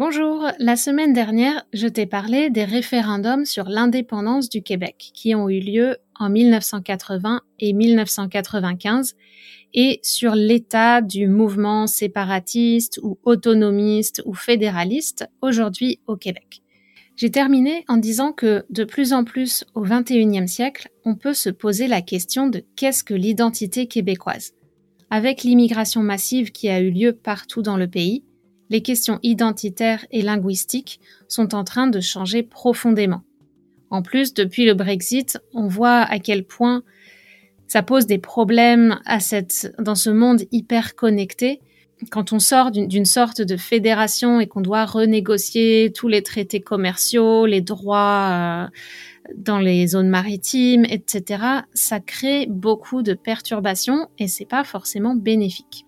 Bonjour, la semaine dernière, je t'ai parlé des référendums sur l'indépendance du Québec qui ont eu lieu en 1980 et 1995 et sur l'état du mouvement séparatiste ou autonomiste ou fédéraliste aujourd'hui au Québec. J'ai terminé en disant que de plus en plus au XXIe siècle, on peut se poser la question de qu'est-ce que l'identité québécoise? Avec l'immigration massive qui a eu lieu partout dans le pays, les questions identitaires et linguistiques sont en train de changer profondément. En plus, depuis le Brexit, on voit à quel point ça pose des problèmes à cette, dans ce monde hyper connecté. Quand on sort d'une sorte de fédération et qu'on doit renégocier tous les traités commerciaux, les droits euh, dans les zones maritimes, etc., ça crée beaucoup de perturbations et c'est pas forcément bénéfique.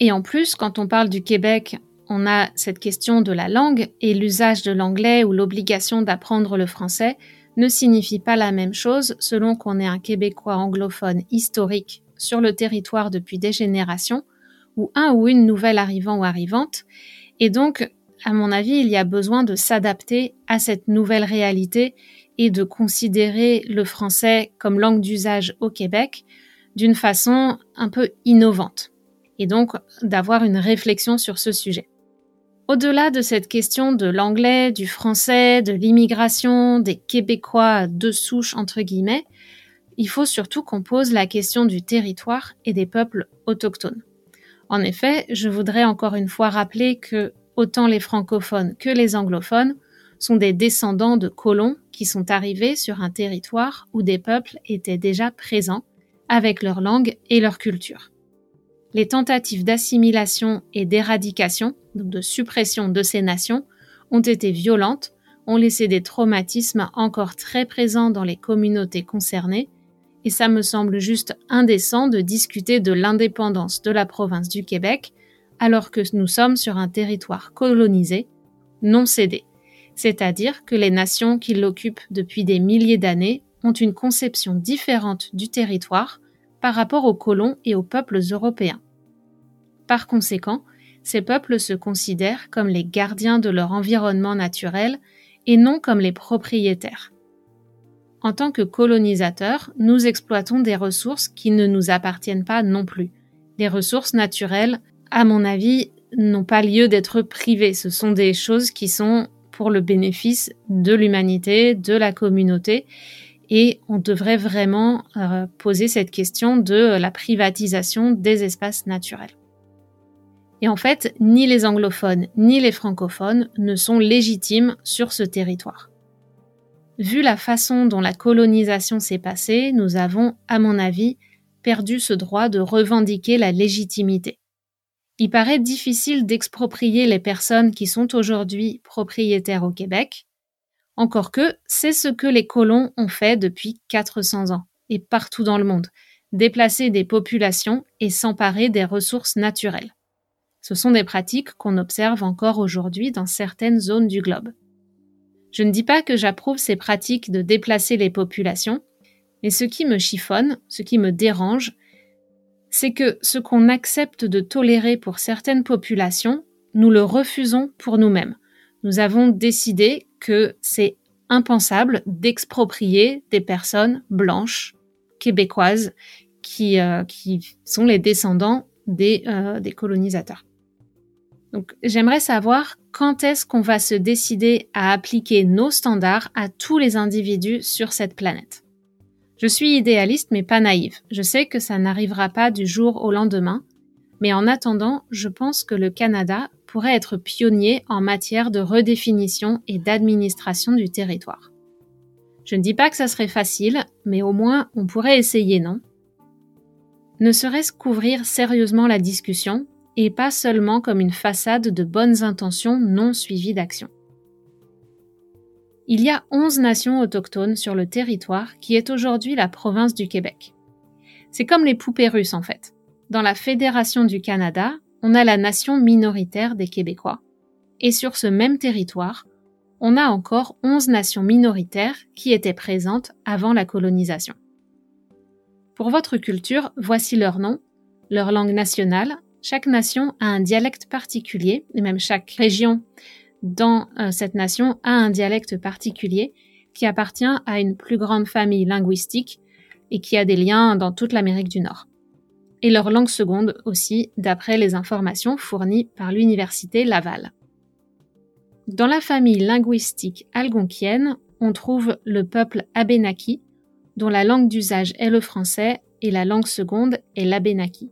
Et en plus, quand on parle du Québec, on a cette question de la langue et l'usage de l'anglais ou l'obligation d'apprendre le français ne signifie pas la même chose selon qu'on est un Québécois anglophone historique sur le territoire depuis des générations ou un ou une nouvelle arrivant ou arrivante. Et donc, à mon avis, il y a besoin de s'adapter à cette nouvelle réalité et de considérer le français comme langue d'usage au Québec d'une façon un peu innovante et donc d'avoir une réflexion sur ce sujet. Au-delà de cette question de l'anglais, du français, de l'immigration, des Québécois de souche entre guillemets, il faut surtout qu'on pose la question du territoire et des peuples autochtones. En effet, je voudrais encore une fois rappeler que autant les francophones que les anglophones sont des descendants de colons qui sont arrivés sur un territoire où des peuples étaient déjà présents avec leur langue et leur culture les tentatives d'assimilation et d'éradication, donc de suppression de ces nations, ont été violentes, ont laissé des traumatismes encore très présents dans les communautés concernées, et ça me semble juste indécent de discuter de l'indépendance de la province du Québec alors que nous sommes sur un territoire colonisé, non cédé, c'est-à-dire que les nations qui l'occupent depuis des milliers d'années ont une conception différente du territoire par rapport aux colons et aux peuples européens. Par conséquent, ces peuples se considèrent comme les gardiens de leur environnement naturel et non comme les propriétaires. En tant que colonisateurs, nous exploitons des ressources qui ne nous appartiennent pas non plus. Les ressources naturelles, à mon avis, n'ont pas lieu d'être privées. Ce sont des choses qui sont pour le bénéfice de l'humanité, de la communauté, et on devrait vraiment euh, poser cette question de la privatisation des espaces naturels. Et en fait, ni les anglophones ni les francophones ne sont légitimes sur ce territoire. Vu la façon dont la colonisation s'est passée, nous avons, à mon avis, perdu ce droit de revendiquer la légitimité. Il paraît difficile d'exproprier les personnes qui sont aujourd'hui propriétaires au Québec, encore que c'est ce que les colons ont fait depuis 400 ans et partout dans le monde, déplacer des populations et s'emparer des ressources naturelles. Ce sont des pratiques qu'on observe encore aujourd'hui dans certaines zones du globe. Je ne dis pas que j'approuve ces pratiques de déplacer les populations, Et ce qui me chiffonne, ce qui me dérange, c'est que ce qu'on accepte de tolérer pour certaines populations, nous le refusons pour nous-mêmes. Nous avons décidé que c'est impensable d'exproprier des personnes blanches, québécoises, qui, euh, qui sont les descendants des, euh, des colonisateurs. Donc j'aimerais savoir quand est-ce qu'on va se décider à appliquer nos standards à tous les individus sur cette planète. Je suis idéaliste mais pas naïve. Je sais que ça n'arrivera pas du jour au lendemain, mais en attendant, je pense que le Canada pourrait être pionnier en matière de redéfinition et d'administration du territoire. Je ne dis pas que ça serait facile, mais au moins on pourrait essayer, non? Ne serait-ce qu'ouvrir sérieusement la discussion, et pas seulement comme une façade de bonnes intentions non suivies d'action. Il y a 11 nations autochtones sur le territoire qui est aujourd'hui la province du Québec. C'est comme les poupées russes en fait. Dans la Fédération du Canada, on a la nation minoritaire des Québécois. Et sur ce même territoire, on a encore 11 nations minoritaires qui étaient présentes avant la colonisation. Pour votre culture, voici leurs noms, leur langue nationale. Chaque nation a un dialecte particulier, et même chaque région dans euh, cette nation a un dialecte particulier qui appartient à une plus grande famille linguistique et qui a des liens dans toute l'Amérique du Nord et leur langue seconde aussi, d'après les informations fournies par l'Université Laval. Dans la famille linguistique algonquienne, on trouve le peuple abénaki, dont la langue d'usage est le français et la langue seconde est l'abénaki.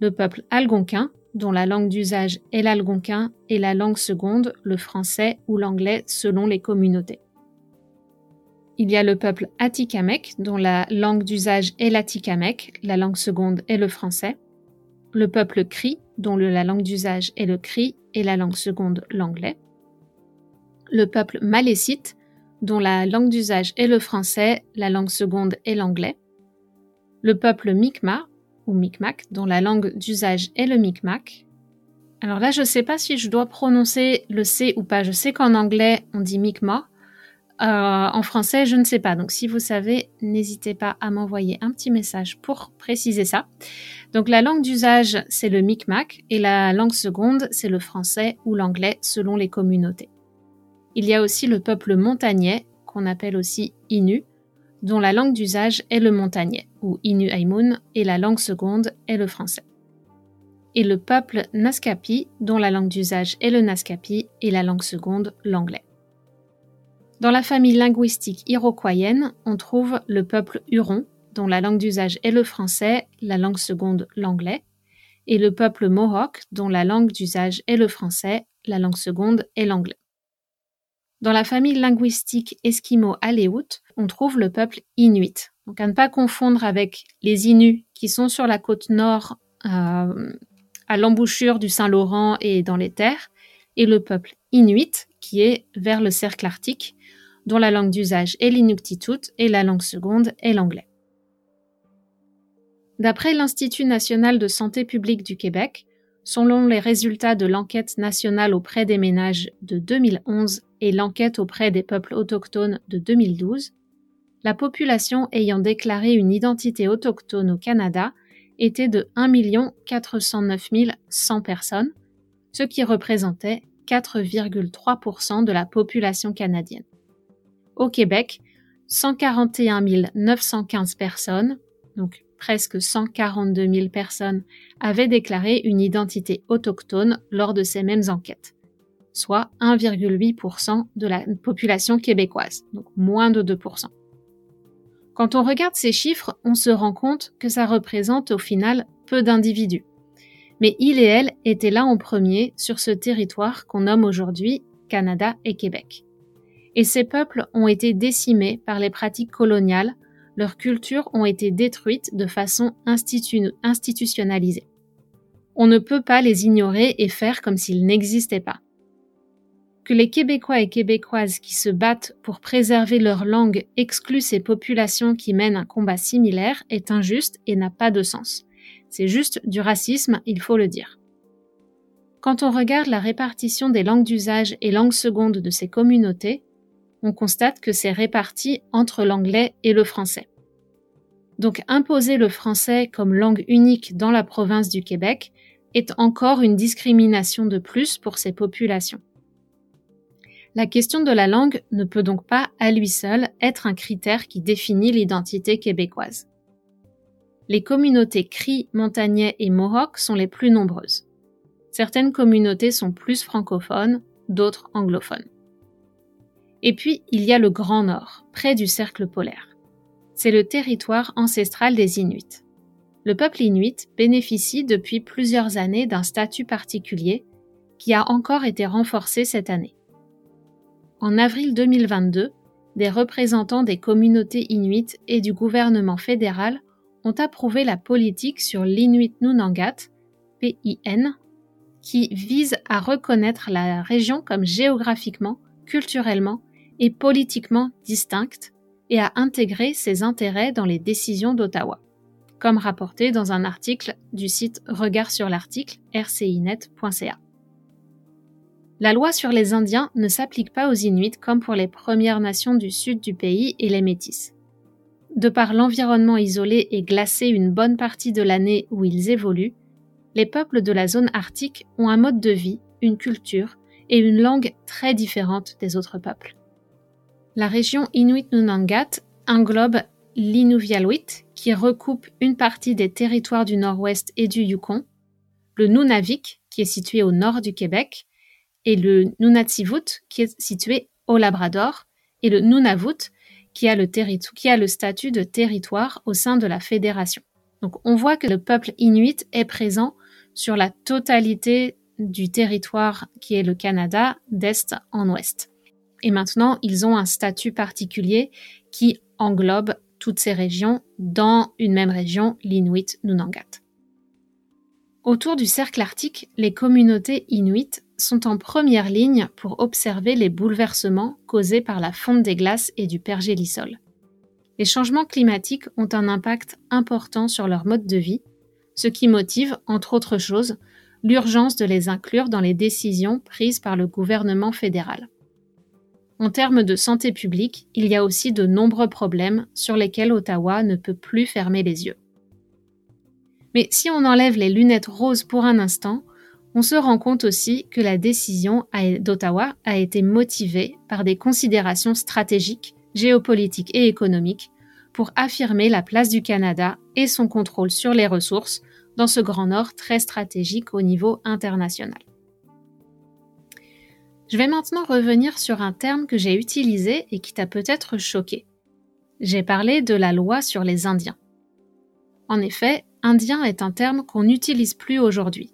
Le peuple algonquin, dont la langue d'usage est l'algonquin et la langue seconde le français ou l'anglais selon les communautés. Il y a le peuple Atikamekw, dont la langue d'usage est l'Atikamekw, la langue seconde est le français. Le peuple Cri, dont la langue d'usage est le Cri et la langue seconde l'anglais. Le peuple Malécite, dont la langue d'usage est le français, la langue seconde est l'anglais. Le peuple Mi'kmaq, ou Micmac, dont la langue d'usage est le Micmac. Alors là, je ne sais pas si je dois prononcer le C ou pas. Je sais qu'en anglais, on dit Mi'kmaq, euh, en français, je ne sais pas. Donc, si vous savez, n'hésitez pas à m'envoyer un petit message pour préciser ça. Donc, la langue d'usage, c'est le Micmac et la langue seconde, c'est le français ou l'anglais selon les communautés. Il y a aussi le peuple montagnais, qu'on appelle aussi Innu, dont la langue d'usage est le montagnais, ou Innu Aimun, et la langue seconde est le français. Et le peuple Naskapi, dont la langue d'usage est le Naskapi et la langue seconde l'anglais. Dans la famille linguistique iroquoienne, on trouve le peuple Huron, dont la langue d'usage est le français, la langue seconde l'anglais, et le peuple Mohawk, dont la langue d'usage est le français, la langue seconde est l'anglais. Dans la famille linguistique esquimau-aléoute, on trouve le peuple Inuit. Donc à ne pas confondre avec les Inuits qui sont sur la côte nord, euh, à l'embouchure du Saint-Laurent et dans les terres, et le peuple Inuit qui est vers le cercle arctique dont la langue d'usage est l'inuktitut et la langue seconde est l'anglais. D'après l'Institut national de santé publique du Québec, selon les résultats de l'enquête nationale auprès des ménages de 2011 et l'enquête auprès des peuples autochtones de 2012, la population ayant déclaré une identité autochtone au Canada était de 1 409 100 personnes, ce qui représentait 4,3% de la population canadienne. Au Québec, 141 915 personnes, donc presque 142 000 personnes, avaient déclaré une identité autochtone lors de ces mêmes enquêtes, soit 1,8% de la population québécoise, donc moins de 2%. Quand on regarde ces chiffres, on se rend compte que ça représente au final peu d'individus. Mais il et elle étaient là en premier sur ce territoire qu'on nomme aujourd'hui Canada et Québec et ces peuples ont été décimés par les pratiques coloniales, leurs cultures ont été détruites de façon institutionnalisée. On ne peut pas les ignorer et faire comme s'ils n'existaient pas. Que les Québécois et Québécoises qui se battent pour préserver leur langue excluent ces populations qui mènent un combat similaire est injuste et n'a pas de sens. C'est juste du racisme, il faut le dire. Quand on regarde la répartition des langues d'usage et langues secondes de ces communautés, on constate que c'est réparti entre l'anglais et le français. Donc imposer le français comme langue unique dans la province du Québec est encore une discrimination de plus pour ces populations. La question de la langue ne peut donc pas à lui seul être un critère qui définit l'identité québécoise. Les communautés Cri, Montagnais et Mohawk sont les plus nombreuses. Certaines communautés sont plus francophones, d'autres anglophones. Et puis, il y a le Grand Nord, près du cercle polaire. C'est le territoire ancestral des Inuits. Le peuple inuit bénéficie depuis plusieurs années d'un statut particulier qui a encore été renforcé cette année. En avril 2022, des représentants des communautés inuites et du gouvernement fédéral ont approuvé la politique sur l'Inuit Nunangat, PIN, qui vise à reconnaître la région comme géographiquement, culturellement politiquement distincte et à intégrer ses intérêts dans les décisions d'Ottawa, comme rapporté dans un article du site Regard sur l'article rcinet.ca. La loi sur les Indiens ne s'applique pas aux Inuits comme pour les Premières Nations du sud du pays et les Métis. De par l'environnement isolé et glacé une bonne partie de l'année où ils évoluent, les peuples de la zone arctique ont un mode de vie, une culture et une langue très différentes des autres peuples. La région Inuit-Nunangat englobe l'Inuvialuit, qui recoupe une partie des territoires du nord-ouest et du Yukon, le Nunavik, qui est situé au nord du Québec, et le Nunatsivut, qui est situé au Labrador, et le Nunavut, qui a le, qui a le statut de territoire au sein de la fédération. Donc on voit que le peuple inuit est présent sur la totalité du territoire qui est le Canada d'est en ouest. Et maintenant, ils ont un statut particulier qui englobe toutes ces régions dans une même région, l'Inuit Nunangat. Autour du cercle arctique, les communautés inuites sont en première ligne pour observer les bouleversements causés par la fonte des glaces et du pergélisol. Les changements climatiques ont un impact important sur leur mode de vie, ce qui motive, entre autres choses, l'urgence de les inclure dans les décisions prises par le gouvernement fédéral. En termes de santé publique, il y a aussi de nombreux problèmes sur lesquels Ottawa ne peut plus fermer les yeux. Mais si on enlève les lunettes roses pour un instant, on se rend compte aussi que la décision d'Ottawa a été motivée par des considérations stratégiques, géopolitiques et économiques pour affirmer la place du Canada et son contrôle sur les ressources dans ce Grand Nord très stratégique au niveau international. Je vais maintenant revenir sur un terme que j'ai utilisé et qui t'a peut-être choqué. J'ai parlé de la loi sur les Indiens. En effet, Indien est un terme qu'on n'utilise plus aujourd'hui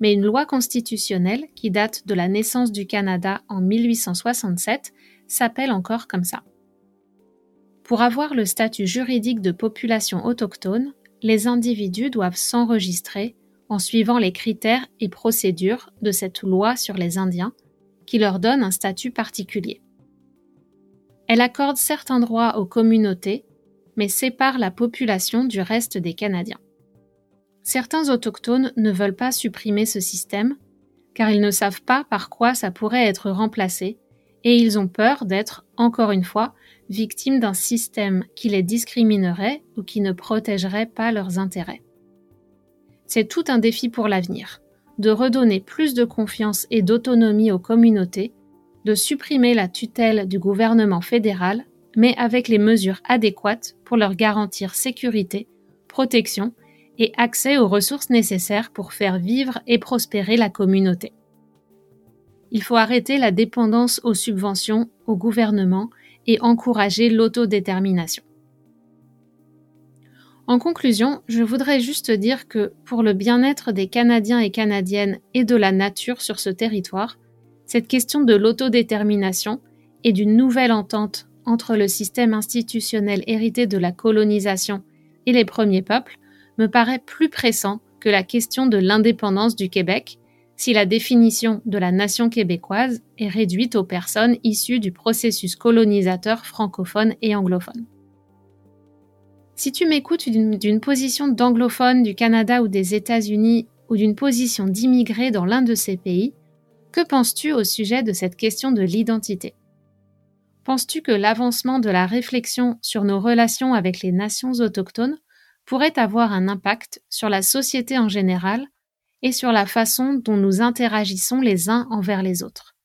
mais une loi constitutionnelle qui date de la naissance du Canada en 1867 s'appelle encore comme ça. Pour avoir le statut juridique de population autochtone, les individus doivent s'enregistrer en suivant les critères et procédures de cette loi sur les Indiens qui leur donne un statut particulier. Elle accorde certains droits aux communautés, mais sépare la population du reste des Canadiens. Certains autochtones ne veulent pas supprimer ce système, car ils ne savent pas par quoi ça pourrait être remplacé, et ils ont peur d'être, encore une fois, victimes d'un système qui les discriminerait ou qui ne protégerait pas leurs intérêts. C'est tout un défi pour l'avenir, de redonner plus de confiance et d'autonomie aux communautés, de supprimer la tutelle du gouvernement fédéral, mais avec les mesures adéquates pour leur garantir sécurité, protection et accès aux ressources nécessaires pour faire vivre et prospérer la communauté. Il faut arrêter la dépendance aux subventions, au gouvernement et encourager l'autodétermination. En conclusion, je voudrais juste dire que pour le bien-être des Canadiens et Canadiennes et de la nature sur ce territoire, cette question de l'autodétermination et d'une nouvelle entente entre le système institutionnel hérité de la colonisation et les premiers peuples me paraît plus pressant que la question de l'indépendance du Québec si la définition de la nation québécoise est réduite aux personnes issues du processus colonisateur francophone et anglophone. Si tu m'écoutes d'une position d'anglophone du Canada ou des États-Unis ou d'une position d'immigré dans l'un de ces pays, que penses-tu au sujet de cette question de l'identité? Penses-tu que l'avancement de la réflexion sur nos relations avec les nations autochtones pourrait avoir un impact sur la société en général et sur la façon dont nous interagissons les uns envers les autres,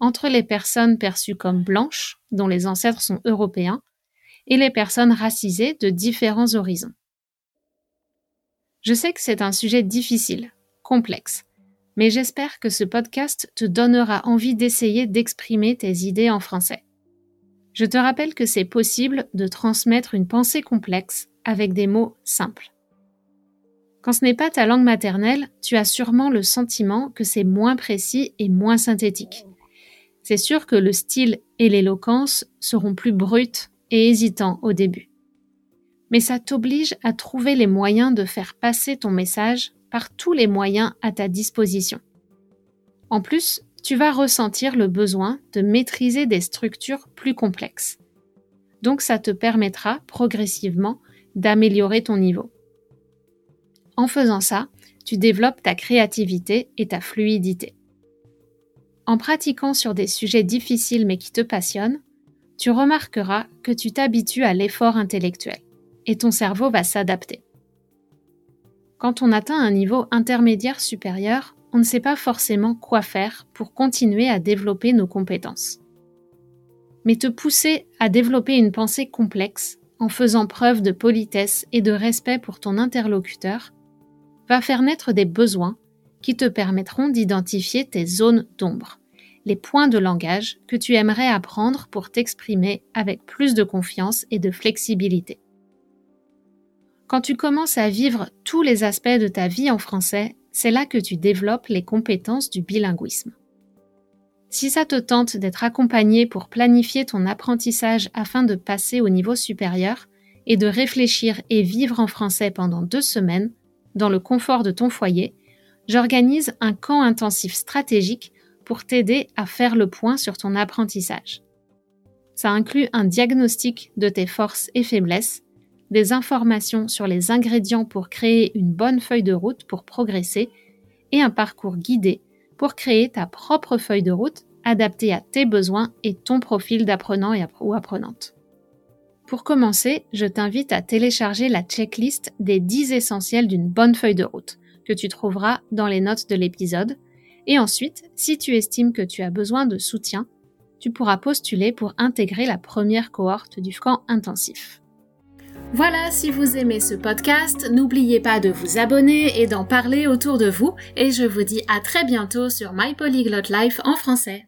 entre les personnes perçues comme blanches, dont les ancêtres sont européens, et les personnes racisées de différents horizons. Je sais que c'est un sujet difficile, complexe, mais j'espère que ce podcast te donnera envie d'essayer d'exprimer tes idées en français. Je te rappelle que c'est possible de transmettre une pensée complexe avec des mots simples. Quand ce n'est pas ta langue maternelle, tu as sûrement le sentiment que c'est moins précis et moins synthétique. C'est sûr que le style et l'éloquence seront plus bruts et hésitants au début. Mais ça t'oblige à trouver les moyens de faire passer ton message par tous les moyens à ta disposition. En plus, tu vas ressentir le besoin de maîtriser des structures plus complexes. Donc ça te permettra progressivement d'améliorer ton niveau. En faisant ça, tu développes ta créativité et ta fluidité. En pratiquant sur des sujets difficiles mais qui te passionnent, tu remarqueras que tu t'habitues à l'effort intellectuel et ton cerveau va s'adapter. Quand on atteint un niveau intermédiaire supérieur, on ne sait pas forcément quoi faire pour continuer à développer nos compétences. Mais te pousser à développer une pensée complexe en faisant preuve de politesse et de respect pour ton interlocuteur va faire naître des besoins qui te permettront d'identifier tes zones d'ombre, les points de langage que tu aimerais apprendre pour t'exprimer avec plus de confiance et de flexibilité. Quand tu commences à vivre tous les aspects de ta vie en français, c'est là que tu développes les compétences du bilinguisme. Si ça te tente d'être accompagné pour planifier ton apprentissage afin de passer au niveau supérieur et de réfléchir et vivre en français pendant deux semaines, dans le confort de ton foyer, j'organise un camp intensif stratégique pour t'aider à faire le point sur ton apprentissage. Ça inclut un diagnostic de tes forces et faiblesses, des informations sur les ingrédients pour créer une bonne feuille de route pour progresser et un parcours guidé pour créer ta propre feuille de route adaptée à tes besoins et ton profil d'apprenant ou apprenante. Pour commencer, je t'invite à télécharger la checklist des 10 essentiels d'une bonne feuille de route que tu trouveras dans les notes de l'épisode. Et ensuite, si tu estimes que tu as besoin de soutien, tu pourras postuler pour intégrer la première cohorte du camp intensif. Voilà, si vous aimez ce podcast, n'oubliez pas de vous abonner et d'en parler autour de vous. Et je vous dis à très bientôt sur My Polyglot Life en français.